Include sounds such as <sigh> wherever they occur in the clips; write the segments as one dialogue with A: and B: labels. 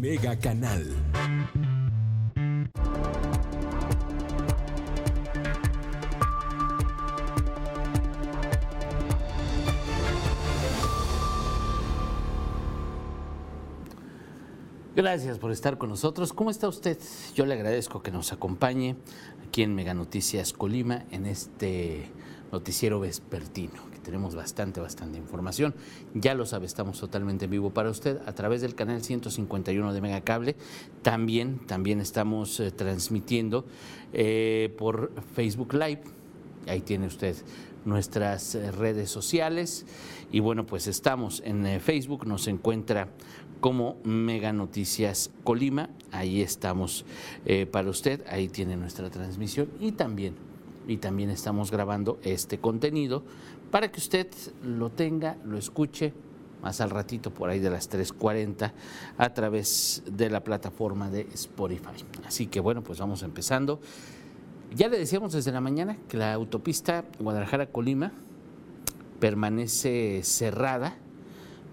A: Mega Canal.
B: Gracias por estar con nosotros. ¿Cómo está usted? Yo le agradezco que nos acompañe aquí en Mega Noticias Colima en este noticiero vespertino, que tenemos bastante, bastante información. Ya lo sabe, estamos totalmente en vivo para usted a través del canal 151 de Megacable. También, también estamos eh, transmitiendo eh, por Facebook Live. Ahí tiene usted nuestras eh, redes sociales. Y bueno, pues estamos en Facebook, nos encuentra como Mega Noticias Colima. Ahí estamos para usted, ahí tiene nuestra transmisión y también, y también estamos grabando este contenido para que usted lo tenga, lo escuche más al ratito, por ahí de las 3.40, a través de la plataforma de Spotify. Así que bueno, pues vamos empezando. Ya le decíamos desde la mañana que la autopista Guadalajara-Colima permanece cerrada,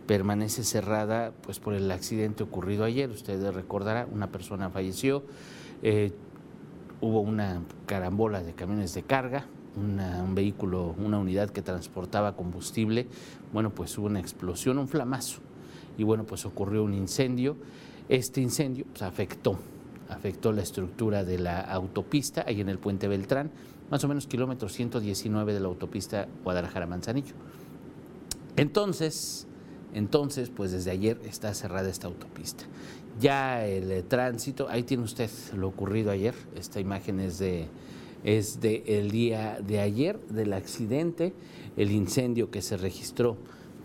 B: permanece cerrada pues por el accidente ocurrido ayer. Usted recordará, una persona falleció, eh, hubo una carambola de camiones de carga, un vehículo, una unidad que transportaba combustible, bueno, pues hubo una explosión, un flamazo, y bueno, pues ocurrió un incendio. Este incendio pues, afectó afectó la estructura de la autopista, ahí en el puente Beltrán, más o menos kilómetro 119 de la autopista Guadalajara-Manzanillo. Entonces, entonces, pues desde ayer está cerrada esta autopista. Ya el eh, tránsito, ahí tiene usted lo ocurrido ayer, esta imagen es de, es de el día de ayer del accidente, el incendio que se registró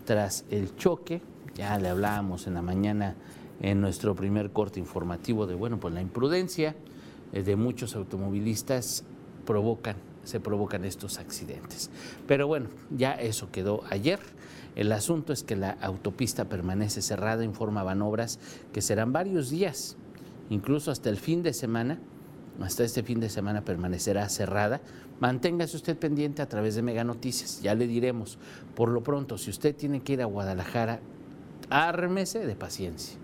B: tras el choque, ya le hablábamos en la mañana en nuestro primer corte informativo de, bueno, pues la imprudencia eh, de muchos automovilistas provocan, se provocan estos accidentes. Pero bueno, ya eso quedó ayer. El asunto es que la autopista permanece cerrada, informaban obras que serán varios días, incluso hasta el fin de semana, hasta este fin de semana permanecerá cerrada. Manténgase usted pendiente a través de Mega Noticias, ya le diremos. Por lo pronto, si usted tiene que ir a Guadalajara, ármese de paciencia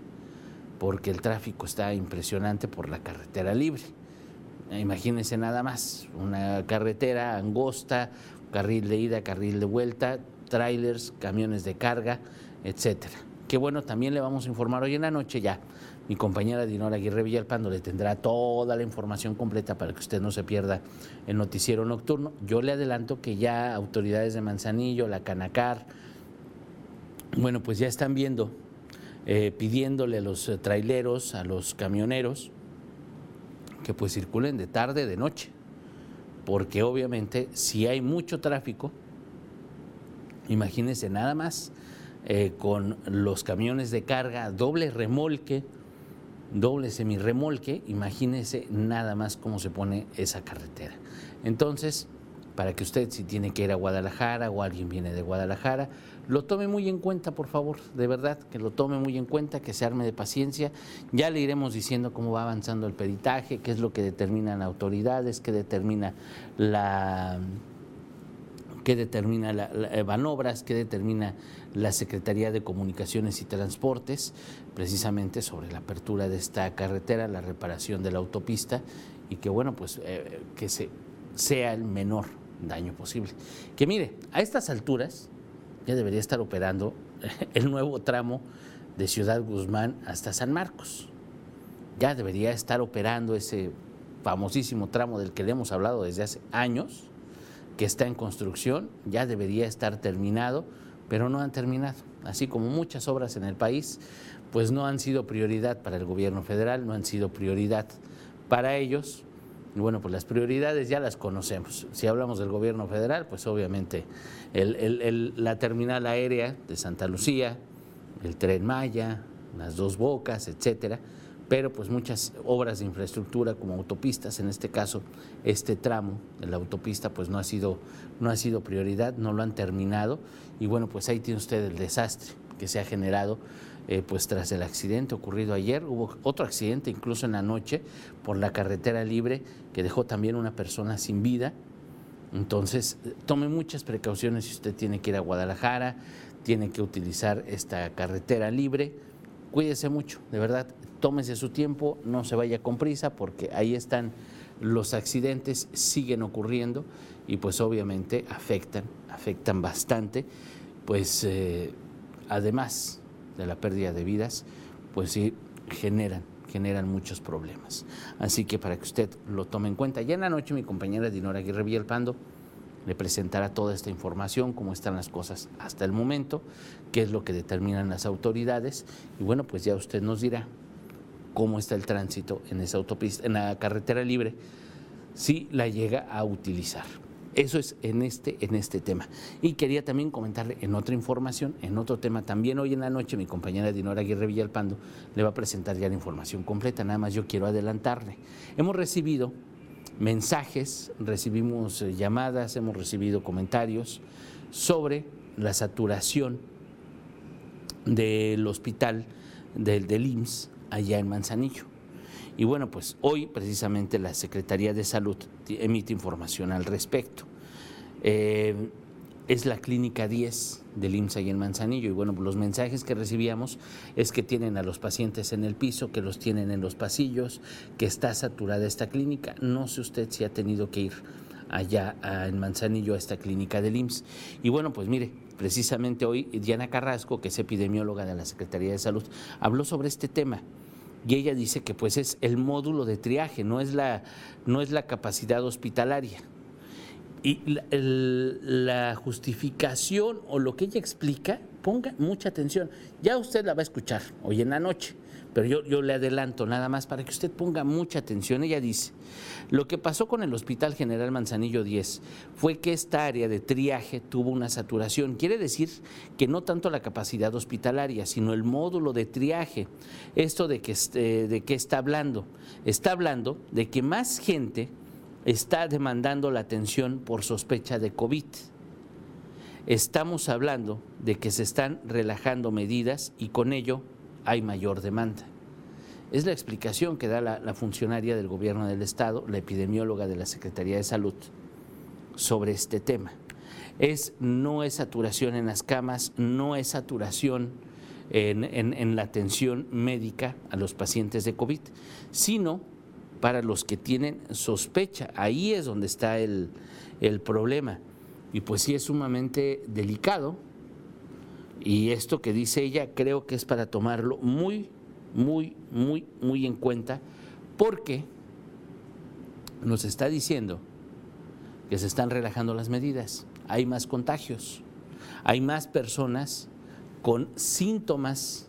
B: porque el tráfico está impresionante por la carretera libre. Imagínense nada más, una carretera angosta, carril de ida, carril de vuelta, trailers, camiones de carga, etcétera. Qué bueno, también le vamos a informar hoy en la noche ya. Mi compañera Dinora Aguirre Villalpando le tendrá toda la información completa para que usted no se pierda el noticiero nocturno. Yo le adelanto que ya autoridades de Manzanillo, la Canacar, bueno, pues ya están viendo eh, pidiéndole a los eh, traileros, a los camioneros, que pues circulen de tarde, de noche, porque obviamente si hay mucho tráfico, imagínense nada más eh, con los camiones de carga, doble remolque, doble semirremolque, imagínense nada más cómo se pone esa carretera. Entonces, para que usted si tiene que ir a Guadalajara o alguien viene de Guadalajara, lo tome muy en cuenta, por favor, de verdad, que lo tome muy en cuenta, que se arme de paciencia. Ya le iremos diciendo cómo va avanzando el peritaje, qué es lo que determinan autoridades, qué determina la qué determina la, Banobras, qué determina la Secretaría de Comunicaciones y Transportes, precisamente sobre la apertura de esta carretera, la reparación de la autopista y que bueno, pues eh, que se, sea el menor daño posible. Que mire, a estas alturas ya debería estar operando <laughs> el nuevo tramo de Ciudad Guzmán hasta San Marcos. Ya debería estar operando ese famosísimo tramo del que le hemos hablado desde hace años, que está en construcción, ya debería estar terminado, pero no han terminado. Así como muchas obras en el país, pues no han sido prioridad para el gobierno federal, no han sido prioridad para ellos, bueno, pues las prioridades ya las conocemos. Si hablamos del gobierno federal, pues obviamente la terminal aérea de Santa Lucía, el tren Maya, las dos bocas, etcétera, pero pues muchas obras de infraestructura como autopistas, en este caso este tramo de la autopista pues no ha sido, no ha sido prioridad, no lo han terminado y bueno, pues ahí tiene usted el desastre que se ha generado eh, pues tras el accidente ocurrido ayer, hubo otro accidente incluso en la noche por la carretera libre que dejó también una persona sin vida. Entonces, tome muchas precauciones si usted tiene que ir a Guadalajara, tiene que utilizar esta carretera libre, cuídese mucho, de verdad, tómese su tiempo, no se vaya con prisa porque ahí están los accidentes, siguen ocurriendo y pues obviamente afectan, afectan bastante, pues eh, además de la pérdida de vidas, pues sí generan generan muchos problemas. Así que para que usted lo tome en cuenta, ya en la noche mi compañera Dinora Aguirre Villalpando le presentará toda esta información, cómo están las cosas hasta el momento, qué es lo que determinan las autoridades y bueno, pues ya usted nos dirá cómo está el tránsito en esa autopista, en la carretera libre, si la llega a utilizar. Eso es en este, en este tema. Y quería también comentarle en otra información, en otro tema, también hoy en la noche mi compañera Dinora Aguirre Villalpando le va a presentar ya la información completa, nada más yo quiero adelantarle. Hemos recibido mensajes, recibimos eh, llamadas, hemos recibido comentarios sobre la saturación del hospital del, del IMSS allá en Manzanillo. Y bueno, pues hoy precisamente la Secretaría de Salud emite información al respecto. Eh, es la clínica 10 del IMSS y en Manzanillo. Y bueno, los mensajes que recibíamos es que tienen a los pacientes en el piso, que los tienen en los pasillos, que está saturada esta clínica. No sé usted si ha tenido que ir allá en Manzanillo a esta clínica del IMSS. Y bueno, pues mire, precisamente hoy Diana Carrasco, que es epidemióloga de la Secretaría de Salud, habló sobre este tema y ella dice que pues es el módulo de triaje, no es la, no es la capacidad hospitalaria. Y la, la, justificación o lo que ella explica, ponga mucha atención. Ya usted la va a escuchar hoy en la noche pero yo, yo le adelanto nada más para que usted ponga mucha atención. Ella dice, lo que pasó con el Hospital General Manzanillo 10 fue que esta área de triaje tuvo una saturación. Quiere decir que no tanto la capacidad hospitalaria, sino el módulo de triaje. ¿Esto de, que, este, de qué está hablando? Está hablando de que más gente está demandando la atención por sospecha de COVID. Estamos hablando de que se están relajando medidas y con ello hay mayor demanda. Es la explicación que da la, funcionaria del gobierno del Estado, la epidemióloga de la Secretaría de Salud, sobre este tema. Es, no es saturación en las camas, no es saturación en, la atención médica a los pacientes de COVID, sino para los que tienen sospecha. Ahí es donde está el, el problema. Y pues sí es sumamente delicado y esto que dice ella creo que es para tomarlo muy, muy, muy, muy en cuenta porque nos está diciendo que se están relajando las medidas, hay más contagios, hay más personas con síntomas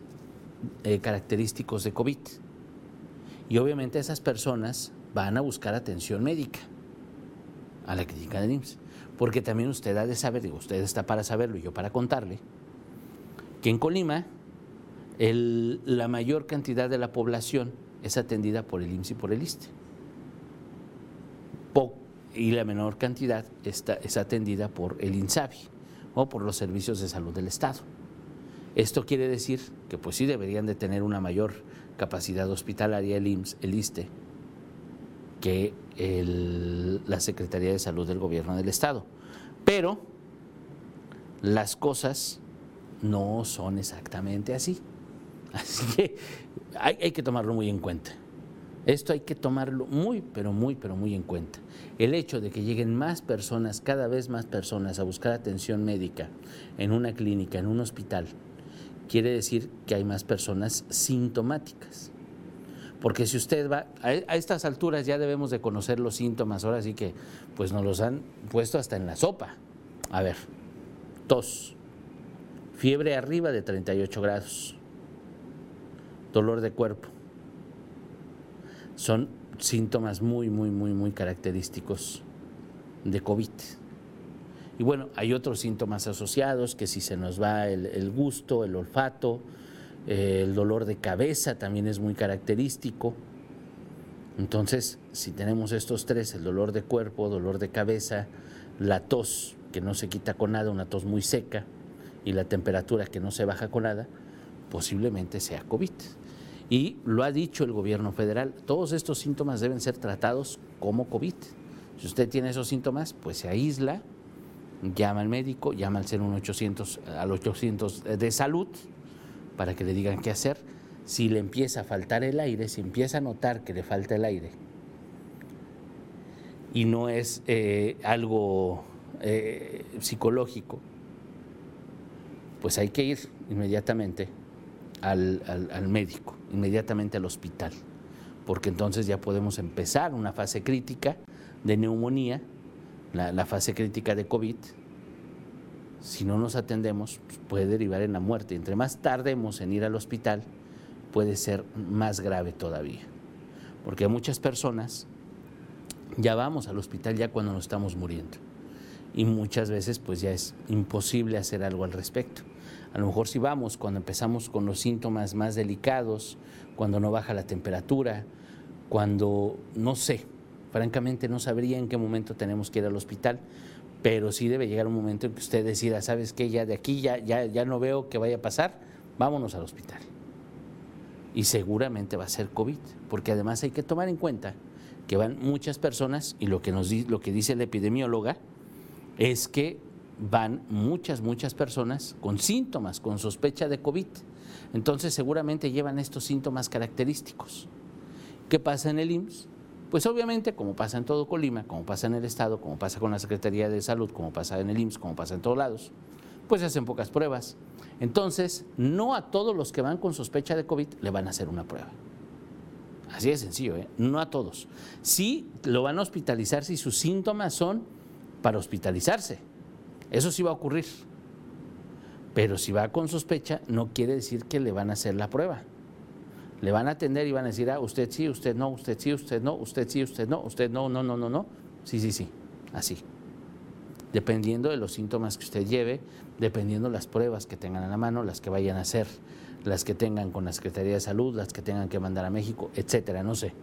B: eh, característicos de COVID. Y obviamente esas personas van a buscar atención médica a la clínica de IMSS. Porque también usted ha de saber, digo, usted está para saberlo y yo para contarle, que en Colima la mayor cantidad de la población es atendida por el IMSS y por el ISTE. y la menor cantidad está, es atendida por el INSABI o por los servicios de salud del Estado. Esto quiere decir que pues sí deberían de tener una mayor capacidad hospitalaria el IMSS, el ISTE, que la Secretaría de Salud del Gobierno del Estado. Pero las cosas no son exactamente así. <laughs> Así que hay, que tomarlo muy en cuenta. Esto hay que tomarlo muy, pero muy, pero muy en cuenta. El hecho de que lleguen más personas, cada vez más personas, a buscar atención médica en una clínica, en un hospital, quiere decir que hay más personas sintomáticas. Porque si usted va, a, estas alturas ya debemos de conocer los síntomas, ahora sí que pues nos los han puesto hasta en la sopa. A ver, tos, fiebre arriba de 38 grados, dolor de cuerpo. Son síntomas muy, muy, muy, muy característicos de COVID. Y bueno, hay otros síntomas asociados, que si se nos va el, gusto, el olfato, eh, el dolor de cabeza también es muy característico. Entonces, si tenemos estos tres, el dolor de cuerpo, dolor de cabeza, la tos, que no se quita con nada, una tos muy seca, y la temperatura que no se baja con nada, posiblemente sea COVID. Y lo ha dicho el gobierno federal, todos estos síntomas deben ser tratados como COVID. Si usted tiene esos síntomas, pues se aísla, llama al médico, llama al 01800 al 800 de salud para que le digan qué hacer. si le empieza a faltar el aire, si empieza a notar que le falta el aire, y no es eh, algo eh, psicológico, pues hay que ir inmediatamente al, médico, inmediatamente al hospital, porque entonces ya podemos empezar una fase crítica de neumonía, la, fase crítica de COVID. Si no nos atendemos, pues, puede derivar en la muerte. Entre más tardemos en ir al hospital, puede ser más grave todavía. Porque muchas personas ya vamos al hospital ya cuando nos estamos muriendo. Y muchas veces pues ya es imposible hacer algo al respecto. A lo mejor si vamos cuando empezamos con los síntomas más delicados, cuando no baja la temperatura, cuando no sé, francamente no sabría en qué momento tenemos que ir al hospital, pero sí debe llegar un momento en que usted decida, ¿sabes qué? Ya de aquí ya, ya, ya no veo que vaya a pasar, vámonos al hospital. Y seguramente va a ser COVID, porque además hay que tomar en cuenta que van muchas personas y lo que, nos, lo que dice la epidemióloga es que van muchas, muchas personas con síntomas, con sospecha de COVID. Entonces seguramente llevan estos síntomas característicos. ¿Qué pasa en el IMSS? Pues obviamente, como pasa en todo Colima, como pasa en el Estado, como pasa con la Secretaría de Salud, como pasa en el IMSS, como pasa en todos lados, pues se hacen pocas pruebas. Entonces, no a todos los que van con sospecha de COVID le van a hacer una prueba. Así de sencillo, ¿eh? no a todos. Sí lo van a hospitalizar si sus síntomas son para hospitalizarse. Eso sí va a ocurrir. Pero si va con sospecha, no quiere decir que le van a hacer la prueba. Le van a atender y van a decir, ah, usted sí, usted no, usted sí, usted no, usted sí, usted no, usted no, no, no, no, no. Sí, sí, sí, así. Dependiendo de los síntomas que usted lleve, dependiendo las pruebas que tengan a la mano, las que vayan a hacer, las que tengan con la Secretaría de Salud, las que tengan que mandar a México, etcétera, no sé,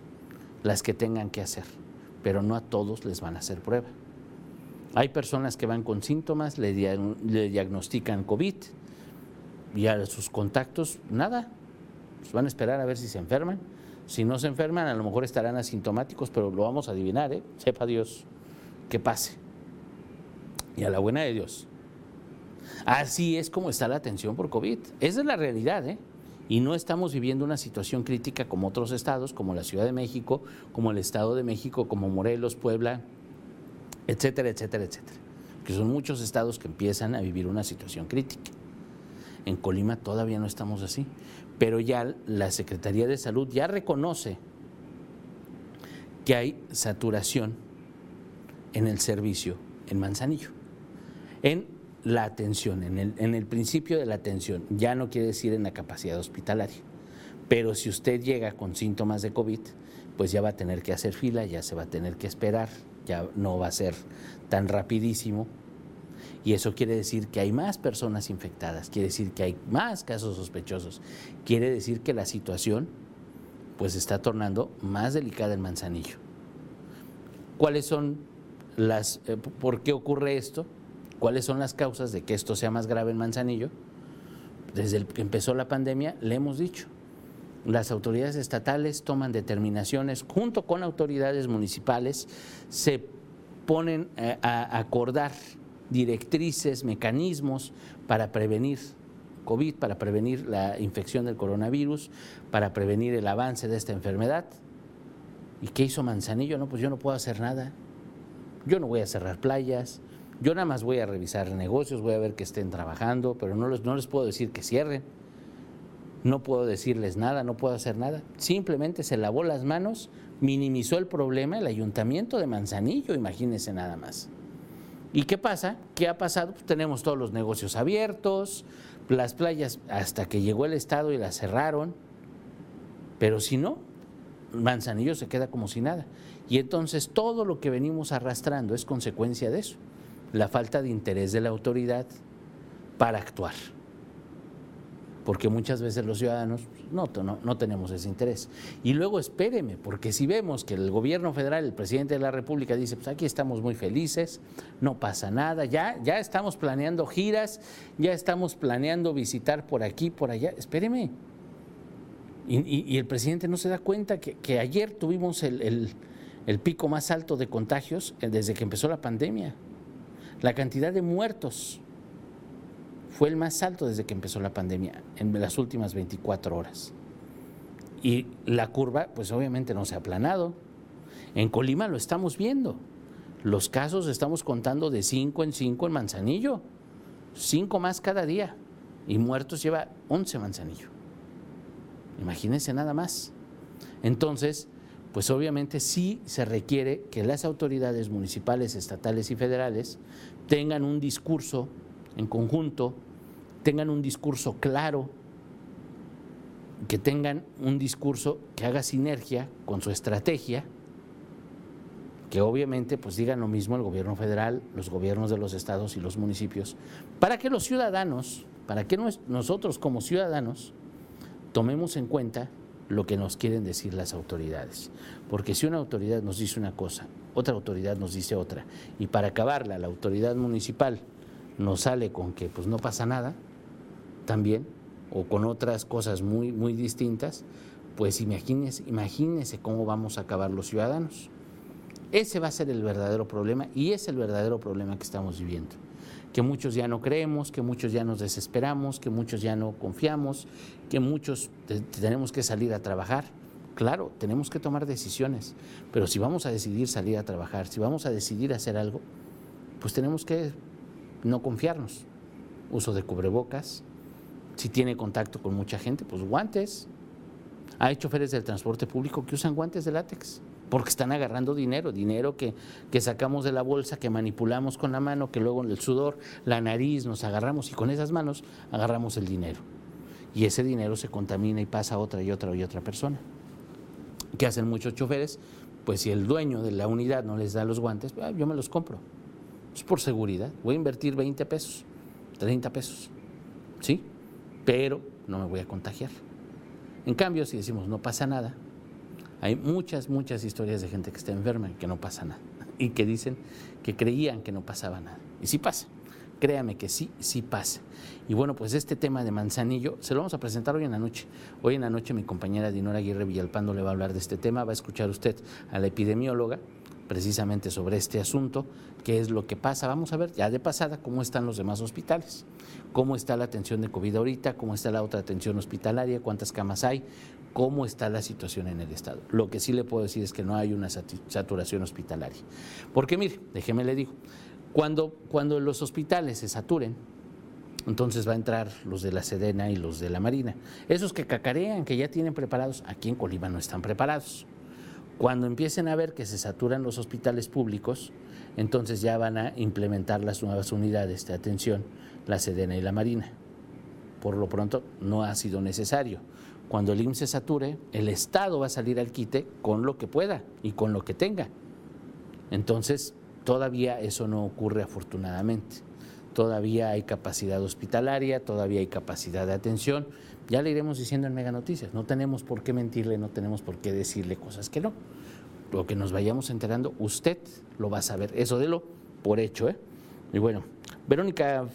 B: las que tengan que hacer. Pero no a todos les van a hacer prueba. Hay personas que van con síntomas, le, diagnostican COVID y a sus contactos, nada. Pues van a esperar a ver si se enferman. Si no se enferman, a lo mejor estarán asintomáticos, pero lo vamos a adivinar, ¿eh? sepa Dios que pase. Y a la buena de Dios. Así es como está la atención por COVID. Esa es la realidad, ¿eh? Y no estamos viviendo una situación crítica como otros estados, como la Ciudad de México, como el Estado de México, como Morelos, Puebla, etcétera, etcétera, etcétera. Que son muchos estados que empiezan a vivir una situación crítica. En Colima todavía no estamos así, pero ya la Secretaría de Salud ya reconoce que hay saturación en el servicio en Manzanillo, en la atención, en el, en el principio de la atención, ya no quiere decir en la capacidad hospitalaria, pero si usted llega con síntomas de COVID, pues ya va a tener que hacer fila, ya se va a tener que esperar, ya no va a ser tan rapidísimo. Y eso quiere decir que hay más personas infectadas, quiere decir que hay más casos sospechosos, quiere decir que la situación pues está tornando más delicada en Manzanillo. ¿Cuáles son las, eh, por qué ocurre esto? ¿Cuáles son las causas de que esto sea más grave en Manzanillo? Desde que empezó la pandemia, le hemos dicho, las autoridades estatales toman determinaciones junto con autoridades municipales, se ponen eh, a acordar directrices, mecanismos para prevenir COVID, para prevenir la infección del coronavirus, para prevenir el avance de esta enfermedad. ¿Y qué hizo Manzanillo? No, pues yo no puedo hacer nada. Yo no voy a cerrar playas, yo nada más voy a revisar negocios, voy a ver que estén trabajando, pero no les, no les puedo decir que cierren no puedo decirles nada, no puedo hacer nada. Simplemente se lavó las manos, minimizó el problema el ayuntamiento de Manzanillo, imagínense nada más. ¿Y qué pasa? ¿Qué ha pasado? Pues tenemos todos los negocios abiertos, las playas hasta que llegó el Estado y las cerraron, pero si no, Manzanillo se queda como si nada. Y entonces todo lo que venimos arrastrando es consecuencia de eso, la falta de interés de la autoridad para actuar porque muchas veces los ciudadanos no, no, tenemos ese interés. Y luego espéreme, porque si vemos que el gobierno federal, el presidente de la República dice, pues aquí estamos muy felices, no pasa nada, ya, ya estamos planeando giras, ya estamos planeando visitar por aquí, por allá, espéreme. Y, el presidente no se da cuenta que, ayer tuvimos el, el pico más alto de contagios eh, desde que empezó la pandemia. La cantidad de muertos fue el más alto desde que empezó la pandemia, en las últimas 24 horas. Y la curva, pues obviamente no se ha aplanado. En Colima lo estamos viendo. Los casos estamos contando de 5 en 5 en Manzanillo. 5 más cada día. Y muertos lleva 11 Manzanillo. Imagínense nada más. Entonces, pues obviamente sí se requiere que las autoridades municipales, estatales y federales tengan un discurso en conjunto, tengan un discurso claro, que tengan un discurso que haga sinergia con su estrategia, que obviamente pues digan lo mismo el gobierno federal, los gobiernos de los estados y los municipios, para que los ciudadanos, para que nosotros como ciudadanos tomemos en cuenta lo que nos quieren decir las autoridades. Porque si una autoridad nos dice una cosa, otra autoridad nos dice otra, y para acabarla la autoridad municipal nos sale con que pues no pasa nada, también, o con otras cosas muy, muy distintas, pues imagínese, imagínese cómo vamos a acabar los ciudadanos. Ese va a ser el verdadero problema y es el verdadero problema que estamos viviendo que muchos ya no creemos, que muchos ya nos desesperamos, que muchos ya no confiamos, que muchos tenemos que salir a trabajar. Claro, tenemos que tomar decisiones, pero si vamos a decidir salir a trabajar, si vamos a decidir hacer algo, pues tenemos que no confiarnos. Uso de cubrebocas, si tiene contacto con mucha gente, pues guantes. Hay choferes del transporte público que usan guantes de látex porque están agarrando dinero, dinero que, que, sacamos de la bolsa, que manipulamos con la mano, que luego en el sudor, la nariz nos agarramos y con esas manos agarramos el dinero. Y ese dinero se contamina y pasa a otra y otra y otra persona. ¿Qué hacen muchos choferes? Pues si el dueño de la unidad no les da los guantes, ah, yo me los compro. Es por seguridad. Voy a invertir 20 pesos, 30 pesos. ¿Sí? Pero no me voy a contagiar. En cambio, si decimos no pasa nada, hay muchas, muchas historias de gente que está enferma y que no pasa nada. Y que dicen que creían que no pasaba nada. Y sí pasa. Créame que sí, sí pasa. Y bueno, pues este tema de Manzanillo se lo vamos a presentar hoy en la noche. Hoy en la noche mi compañera Dinora Aguirre Villalpando le va a hablar de este tema. Va a escuchar usted a la epidemióloga precisamente sobre este asunto, qué es lo que pasa. Vamos a ver ya de pasada cómo están los demás hospitales, cómo está la atención de COVID ahorita, cómo está la otra atención hospitalaria, cuántas camas hay, cómo está la situación en el Estado. Lo que sí le puedo decir es que no hay una saturación hospitalaria. Porque mire, déjeme le digo, cuando, cuando los hospitales se saturen, entonces va a entrar los de la Sedena y los de la Marina. Esos que cacarean, que ya tienen preparados, aquí en Colima no están preparados. Cuando empiecen a ver que se saturan los hospitales públicos, entonces ya van a implementar las nuevas unidades de atención, la Sedena y la Marina. Por lo pronto no ha sido necesario. Cuando el IMSS se sature, el Estado va a salir al quite con lo que pueda y con lo que tenga. Entonces, todavía eso no ocurre afortunadamente. Todavía hay capacidad hospitalaria, todavía hay capacidad de atención. Ya le iremos diciendo en Mega Noticias. No tenemos por qué mentirle, no tenemos por qué decirle cosas que no. Lo que nos vayamos enterando, usted lo va a saber. Eso de lo por hecho. ¿eh? Y bueno, Verónica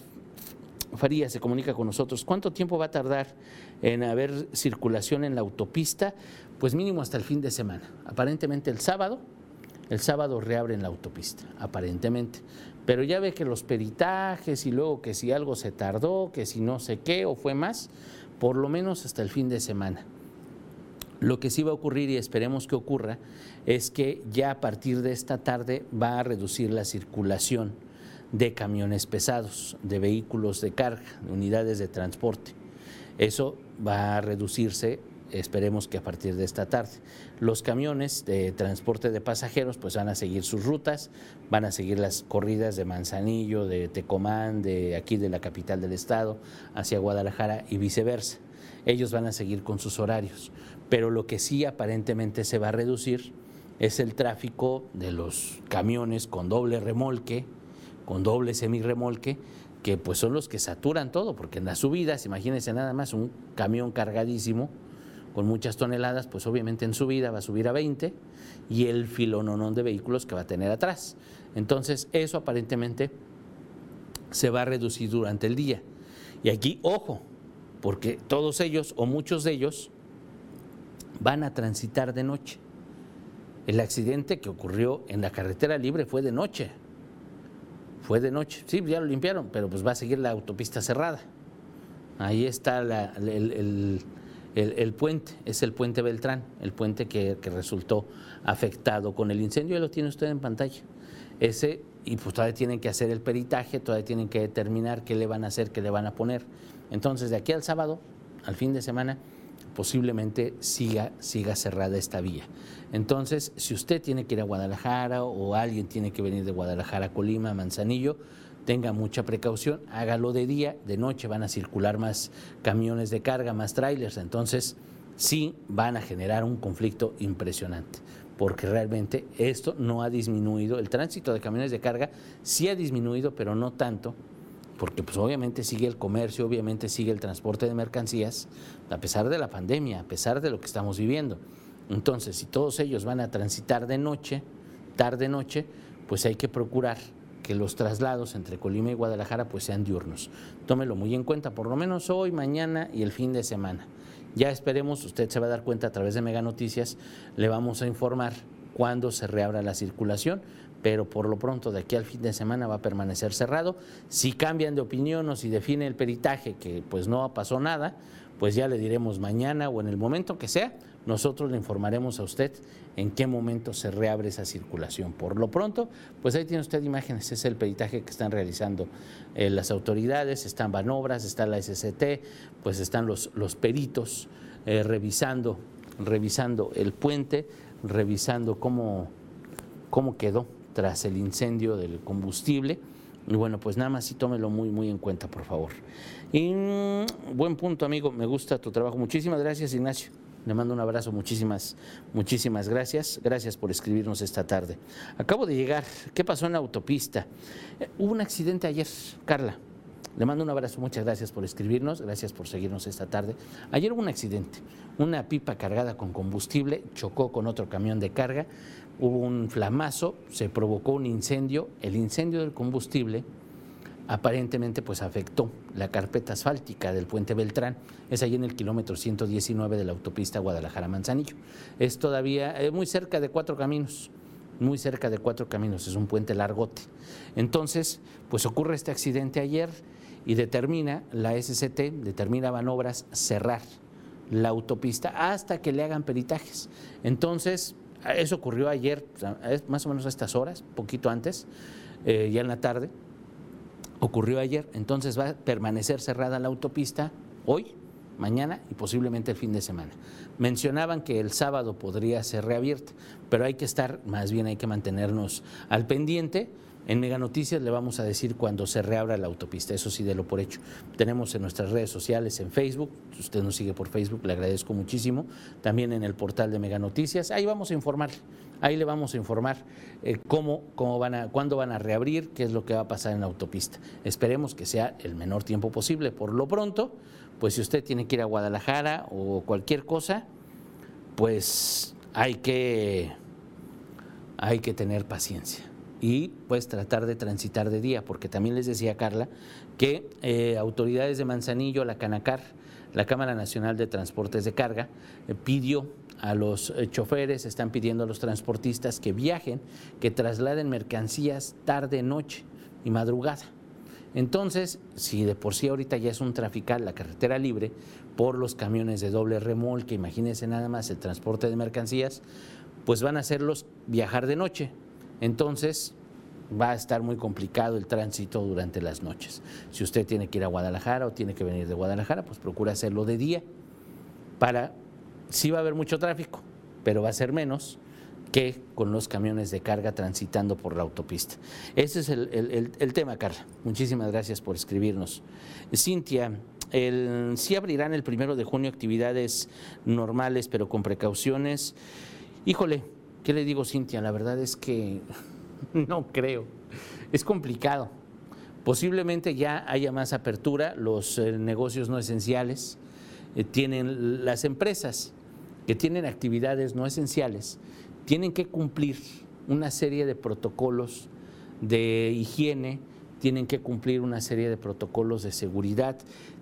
B: Faría se comunica con nosotros. ¿Cuánto tiempo va a tardar en haber circulación en la autopista? Pues mínimo hasta el fin de semana. Aparentemente el sábado, el sábado reabren la autopista, aparentemente. Pero ya ve que los peritajes y luego que si algo se tardó, que si no sé qué o fue más, por lo menos hasta el fin de semana. Lo que sí va a ocurrir y esperemos que ocurra es que ya a partir de esta tarde va a reducir la circulación de camiones pesados, de vehículos de carga, de unidades de transporte. Eso va a reducirse, esperemos que a partir de esta tarde. Los camiones de transporte de pasajeros pues van a seguir sus rutas, van a seguir las corridas de Manzanillo, de Tecomán, de aquí de la capital del estado, hacia Guadalajara y viceversa. Ellos van a seguir con sus horarios, pero lo que sí aparentemente se va a reducir es el tráfico de los camiones con doble remolque, con doble semirremolque, que pues son los que saturan todo, porque en las subidas, imagínense nada más, un camión cargadísimo con muchas toneladas, pues obviamente en subida va a subir a 20 y el filononón de vehículos que va a tener atrás. Entonces, eso aparentemente se va a reducir durante el día. Y aquí, ojo, porque todos ellos o muchos de ellos van a transitar de noche. El accidente que ocurrió en la carretera libre fue de noche, fue de noche. Sí, ya lo limpiaron, pero pues va a seguir la autopista cerrada. Ahí está el, el, puente, es el puente Beltrán, el puente que, resultó afectado con el incendio, y lo tiene usted en pantalla. Ese, y pues todavía tienen que hacer el peritaje, todavía tienen que determinar qué le van a hacer, qué le van a poner. Entonces, de aquí al sábado, al fin de semana, posiblemente siga, siga cerrada esta vía. Entonces, si usted tiene que ir a Guadalajara o alguien tiene que venir de Guadalajara a Colima, Manzanillo, tenga mucha precaución, hágalo de día, de noche van a circular más camiones de carga, más trailers, entonces sí van a generar un conflicto impresionante, porque realmente esto no ha disminuido, el tránsito de camiones de carga sí ha disminuido, pero no tanto, porque pues obviamente sigue el comercio, obviamente sigue el transporte de mercancías, a pesar de la pandemia, a pesar de lo que estamos viviendo. Entonces, si todos ellos van a transitar de noche, tarde noche, pues hay que procurar que los traslados entre Colima y Guadalajara pues sean diurnos. Tómelo muy en cuenta, por lo menos hoy, mañana y el fin de semana. Ya esperemos, usted se va a dar cuenta a través de Mega Noticias, le vamos a informar cuándo se reabra la circulación, pero por lo pronto de aquí al fin de semana va a permanecer cerrado. Si cambian de opinión o si define el peritaje que pues no pasó nada, pues ya le diremos mañana o en el momento que sea, nosotros le informaremos a usted en qué momento se reabre esa circulación. Por lo pronto, pues ahí tiene usted imágenes, es el peritaje que están realizando eh, las autoridades, están Banobras, está la SCT, pues están los, los peritos eh, revisando, revisando el puente, revisando cómo, cómo quedó tras el incendio del combustible. Y bueno, pues nada más sí tómelo muy, muy en cuenta, por favor. Y mm, buen punto, amigo, me gusta tu trabajo. Muchísimas gracias, Ignacio. Le mando un abrazo, muchísimas, muchísimas gracias. Gracias por escribirnos esta tarde. Acabo de llegar. ¿Qué pasó en la autopista? Eh, hubo un accidente ayer, Carla. Le mando un abrazo, muchas gracias por escribirnos, gracias por seguirnos esta tarde. Ayer hubo un accidente, una pipa cargada con combustible chocó con otro camión de carga, hubo un flamazo, se provocó un incendio, el incendio del combustible aparentemente pues afectó la carpeta asfáltica del puente Beltrán, es ahí en el kilómetro 119 de la autopista Guadalajara-Manzanillo. Es todavía eh, muy cerca de cuatro caminos, muy cerca de cuatro caminos, es un puente largote. Entonces, pues ocurre este accidente ayer y determina la SCT, determina Banobras cerrar la autopista hasta que le hagan peritajes. Entonces, eso ocurrió ayer, más o menos a estas horas, poquito antes, eh, ya en la tarde ocurrió ayer, entonces va a permanecer cerrada la autopista hoy, mañana y posiblemente el fin de semana. Mencionaban que el sábado podría ser reabierta, pero hay que estar, más bien hay que mantenernos al pendiente en Mega Noticias le vamos a decir cuando se reabra la autopista, eso sí, de lo por hecho. Tenemos en nuestras redes sociales, en Facebook, si usted nos sigue por Facebook, le agradezco muchísimo. También en el portal de Mega Noticias, ahí vamos a informar, ahí le vamos a informar eh, cómo, cómo van a, cuándo van a reabrir, qué es lo que va a pasar en la autopista. Esperemos que sea el menor tiempo posible. Por lo pronto, pues si usted tiene que ir a Guadalajara o cualquier cosa, pues hay que, hay que tener paciencia y pues tratar de transitar de día, porque también les decía Carla que eh, autoridades de Manzanillo, la Canacar, la Cámara Nacional de Transportes de Carga, eh, pidió a los eh, choferes, están pidiendo a los transportistas que viajen, que trasladen mercancías tarde, noche y madrugada. Entonces, si de por sí ahorita ya es un trafical la carretera libre por los camiones de doble remolque, imagínense nada más el transporte de mercancías, pues van a hacerlos viajar de noche, entonces, va a estar muy complicado el tránsito durante las noches. Si usted tiene que ir a Guadalajara o tiene que venir de Guadalajara, pues procura hacerlo de día. Para, sí va a haber mucho tráfico, pero va a ser menos que con los camiones de carga transitando por la autopista. Ese es el, tema, Carla. Muchísimas gracias por escribirnos. Cintia, el, sí abrirán el primero de junio actividades normales, pero con precauciones. Híjole, ¿Qué le digo, Cintia? La verdad es que <laughs> no creo. Es complicado. Posiblemente ya haya más apertura, los eh, negocios no esenciales eh, tienen las empresas que tienen actividades no esenciales, tienen que cumplir una serie de protocolos de higiene, tienen que cumplir una serie de protocolos de seguridad,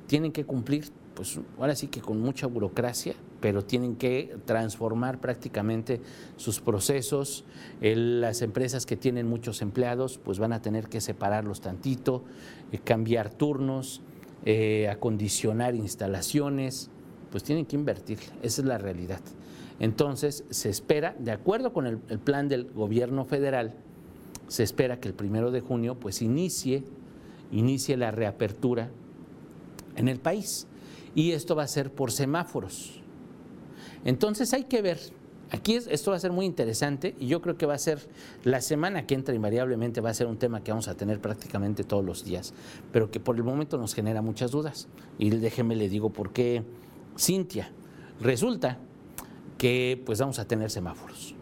B: tienen que cumplir, pues ahora sí que con mucha burocracia, pero tienen que transformar prácticamente sus procesos. las empresas que tienen muchos empleados, pues van a tener que separarlos tantito, eh, cambiar turnos, eh, acondicionar instalaciones. pues tienen que invertir, esa es la realidad. Entonces, se espera, de acuerdo con el, el plan del gobierno federal, se espera que el primero de junio pues inicie, inicie la reapertura en el país. Y esto va a ser por semáforos. Entonces hay que ver, aquí esto va a ser muy interesante y yo creo que va a ser la semana que entra invariablemente va a ser un tema que vamos a tener prácticamente todos los días, pero que por el momento nos genera muchas dudas. Y déjeme le digo por qué, Cintia, resulta que pues vamos a tener semáforos.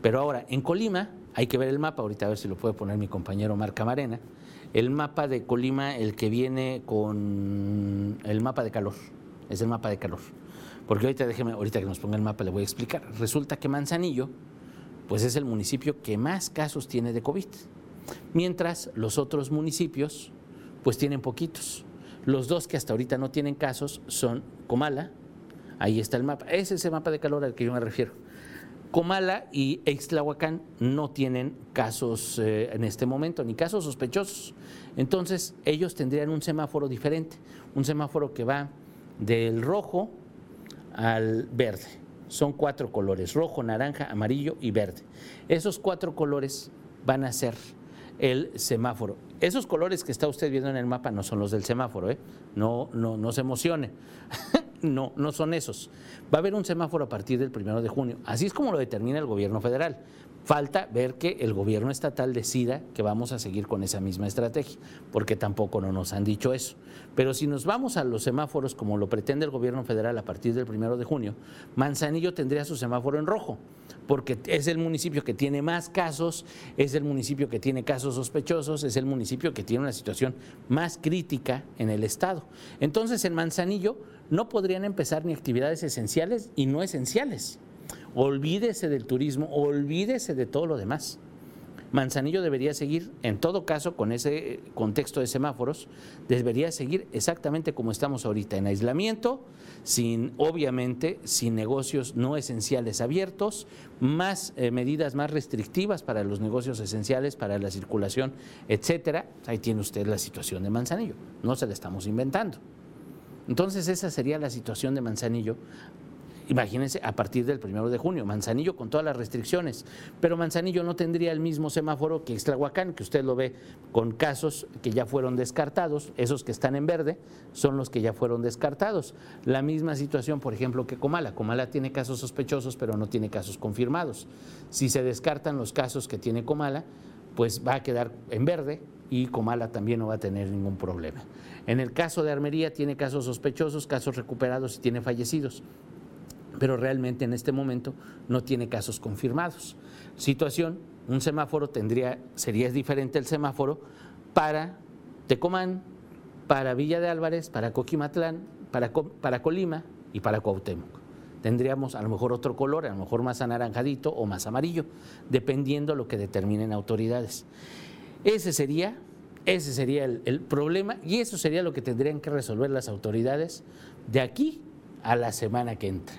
B: Pero ahora, en Colima, hay que ver el mapa, ahorita a ver si lo puede poner mi compañero Marca Camarena. El mapa de Colima, el que viene con el mapa de calor, es el mapa de calor. Porque ahorita déjeme, ahorita que nos ponga el mapa le voy a explicar. Resulta que Manzanillo, pues es el municipio que más casos tiene de COVID. Mientras los otros municipios, pues tienen poquitos. Los dos que hasta ahorita no tienen casos son Comala, ahí está el mapa. Ese es el mapa de calor al que yo me refiero. Comala y Ixtlahuacán no tienen casos eh, en este momento, ni casos sospechosos. Entonces, ellos tendrían un semáforo diferente, un semáforo que va del rojo al verde. Son cuatro colores, rojo, naranja, amarillo y verde. Esos cuatro colores van a ser el semáforo. Esos colores que está usted viendo en el mapa no son los del semáforo, ¿eh? no, no, no se emocione. <laughs> No, no son esos. Va a haber un semáforo a partir del primero de junio. Así es como lo determina el gobierno federal. Falta ver que el gobierno estatal decida que vamos a seguir con esa misma estrategia, porque tampoco no nos han dicho eso. Pero si nos vamos a los semáforos como lo pretende el gobierno federal a partir del primero de junio, Manzanillo tendría su semáforo en rojo, porque es el municipio que tiene más casos, es el municipio que tiene casos sospechosos, es el municipio que tiene una situación más crítica en el estado. Entonces, en Manzanillo no podrían empezar ni actividades esenciales y no esenciales. Olvídese del turismo, olvídese de todo lo demás. Manzanillo debería seguir, en todo caso, con ese contexto de semáforos, debería seguir exactamente como estamos ahorita, en aislamiento, sin, obviamente, sin negocios no esenciales abiertos, más eh, medidas más restrictivas para los negocios esenciales, para la circulación, etcétera. Ahí tiene usted la situación de Manzanillo, no se la estamos inventando. Entonces esa sería la situación de Manzanillo. Imagínense, a partir del primero de junio, Manzanillo con todas las restricciones, pero Manzanillo no tendría el mismo semáforo que Extrahuacán, que usted lo ve con casos que ya fueron descartados, esos que están en verde son los que ya fueron descartados. La misma situación, por ejemplo, que Comala. Comala tiene casos sospechosos, pero no tiene casos confirmados. Si se descartan los casos que tiene Comala, pues va a quedar en verde y Comala también no va a tener ningún problema. En el caso de Armería tiene casos sospechosos, casos recuperados y tiene fallecidos, pero realmente en este momento no tiene casos confirmados. Situación, un semáforo tendría, sería diferente el semáforo para Tecomán, para Villa de Álvarez, para Coquimatlán, para, Colima y para Cuauhtémoc tendríamos a lo mejor otro color, a lo mejor más anaranjadito o más amarillo, dependiendo lo que determinen autoridades. Ese sería, ese sería el, problema y eso sería lo que tendrían que resolver las autoridades de aquí a la semana que entra.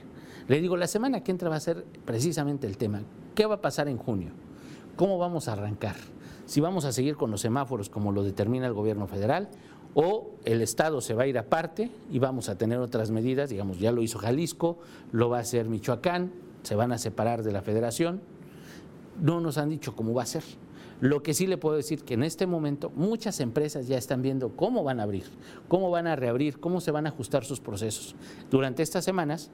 B: Le digo, la semana que entra va a ser precisamente el tema. ¿Qué va a pasar en junio? ¿Cómo vamos a arrancar? Si vamos a seguir con los semáforos como lo determina el gobierno federal o el Estado se va a ir aparte y vamos a tener otras medidas, digamos, ya lo hizo Jalisco, lo va a hacer Michoacán, se van a separar de la federación. No nos han dicho cómo va a ser. Lo que sí le puedo decir que en este momento muchas empresas ya están viendo cómo van a abrir, cómo van a reabrir, cómo se van a ajustar sus procesos. Durante estas semanas,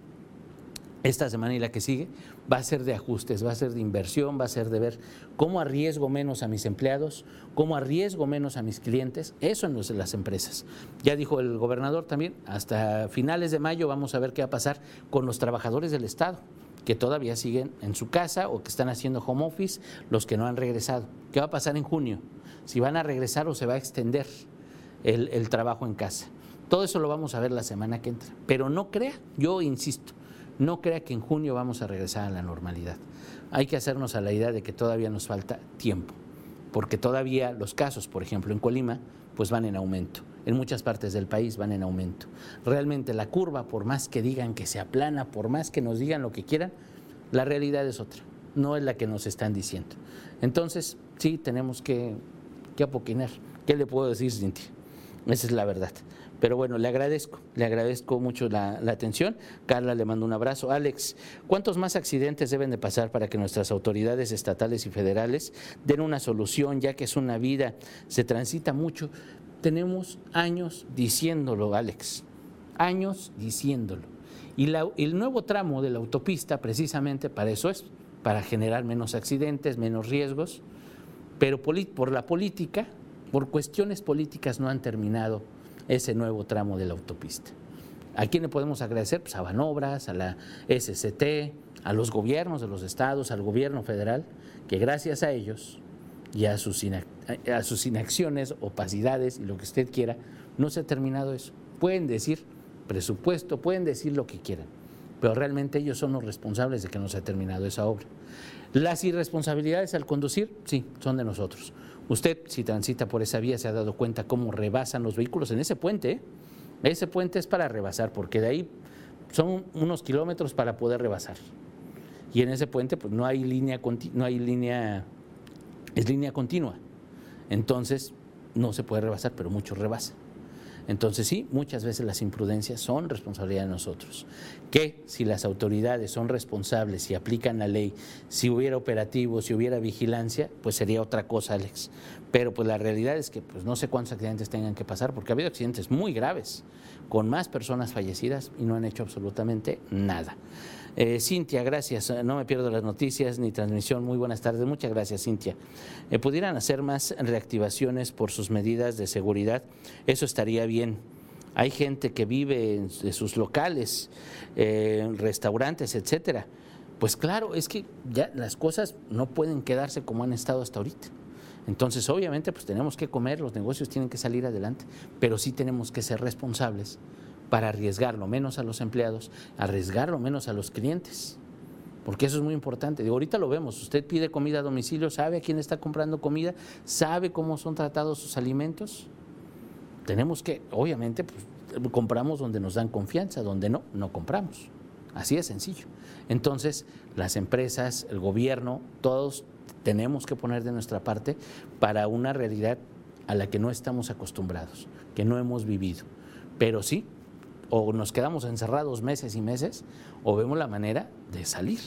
B: esta semana y la que sigue, va a ser de ajustes, va a ser de inversión, va a ser de ver cómo arriesgo menos a mis empleados, cómo arriesgo menos a mis clientes, eso en las empresas. Ya dijo el gobernador también, hasta finales de mayo vamos a ver qué va a pasar con los trabajadores del Estado que todavía siguen en su casa o que están haciendo home office, los que no han regresado. ¿Qué va a pasar en junio? Si van a regresar o se va a extender el, trabajo en casa. Todo eso lo vamos a ver la semana que entra. Pero no crea, yo insisto, no crea que en junio vamos a regresar a la normalidad. Hay que hacernos a la idea de que todavía nos falta tiempo, porque todavía los casos, por ejemplo, en Colima, pues van en aumento en muchas partes del país van en aumento. Realmente la curva, por más que digan que se aplana, por más que nos digan lo que quieran, la realidad es otra, no es la que nos están diciendo. Entonces, sí, tenemos que, que apoquinar. ¿Qué le puedo decir, Cintia? Esa es la verdad. Pero bueno, le agradezco, le agradezco mucho la, atención. Carla le mando un abrazo. Alex, ¿cuántos más accidentes deben de pasar para que nuestras autoridades estatales y federales den una solución, ya que es una vida, se transita mucho? Tenemos años diciéndolo, Alex, años diciéndolo. Y el nuevo tramo de la autopista precisamente para eso es, para generar menos accidentes, menos riesgos, pero por la política, por cuestiones políticas no han terminado ese nuevo tramo de la autopista. ¿A quién le podemos agradecer? Pues a Banobras, a la SCT, a los gobiernos de los estados, al gobierno federal, que gracias a ellos y a sus, inacciones, opacidades y lo que usted quiera, no se ha terminado eso. Pueden decir presupuesto, pueden decir lo que quieran, pero realmente ellos son los responsables de que no se ha terminado esa obra. Las irresponsabilidades al conducir, sí, son de nosotros. Usted, si transita por esa vía, se ha dado cuenta cómo rebasan los vehículos en ese puente. ¿eh? Ese puente es para rebasar, porque de ahí son unos kilómetros para poder rebasar. Y en ese puente, pues no hay línea, no hay línea, es línea continua. Entonces, no se puede rebasar, pero muchos rebasan. Entonces sí, muchas veces las imprudencias son responsabilidad de nosotros. Que si las autoridades son responsables y aplican la ley, si hubiera operativos, si hubiera vigilancia, pues sería otra cosa, Alex. Pero pues la realidad es que pues no sé cuántos accidentes tengan que pasar, porque ha habido accidentes muy graves, con más personas fallecidas y no han hecho absolutamente nada. Eh, Cintia, gracias. No me pierdo las noticias ni transmisión. Muy buenas tardes. Muchas gracias, Cintia. Eh, ¿Pudieran hacer más reactivaciones por sus medidas de seguridad? Eso estaría bien. Hay gente que vive en, sus locales, eh, restaurantes, etcétera. Pues claro, es que ya las cosas no pueden quedarse como han estado hasta ahorita. Entonces, obviamente, pues tenemos que comer, los negocios tienen que salir adelante, pero sí tenemos que ser responsables para arriesgarlo menos a los empleados, arriesgarlo menos a los clientes. Porque eso es muy importante. Digo, ahorita lo vemos, usted pide comida a domicilio, sabe a quién está comprando comida, sabe cómo son tratados sus alimentos. Tenemos que, obviamente, pues, compramos donde nos dan confianza, donde no, no compramos. Así de sencillo. Entonces, las empresas, el gobierno, todos tenemos que poner de nuestra parte para una realidad a la que no estamos acostumbrados, que no hemos vivido. Pero sí, o nos quedamos encerrados meses y meses o vemos la manera de salir.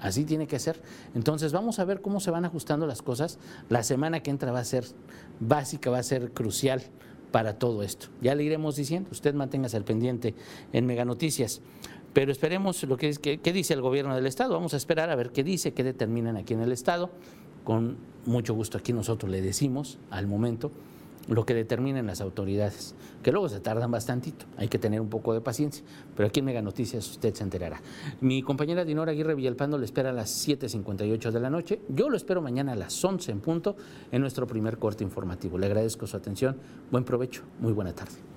B: Así tiene que ser. Entonces vamos a ver cómo se van ajustando las cosas. La semana que entra va a ser básica, va a ser crucial para todo esto. Ya le iremos diciendo, usted manténgase al pendiente en Mega Noticias. Pero esperemos lo que, que dice el gobierno del Estado. Vamos a esperar a ver qué dice, qué determinan aquí en el Estado. Con mucho gusto aquí nosotros le decimos al momento lo que determinen las autoridades, que luego se tardan bastantito, hay que tener un poco de paciencia, pero aquí en Mega Noticias usted se enterará. Mi compañera Dinora Aguirre Villalpando le espera a las 7.58 de la noche, yo lo espero mañana a las 11 en punto en nuestro primer corte informativo. Le agradezco su atención, buen provecho, muy buena tarde.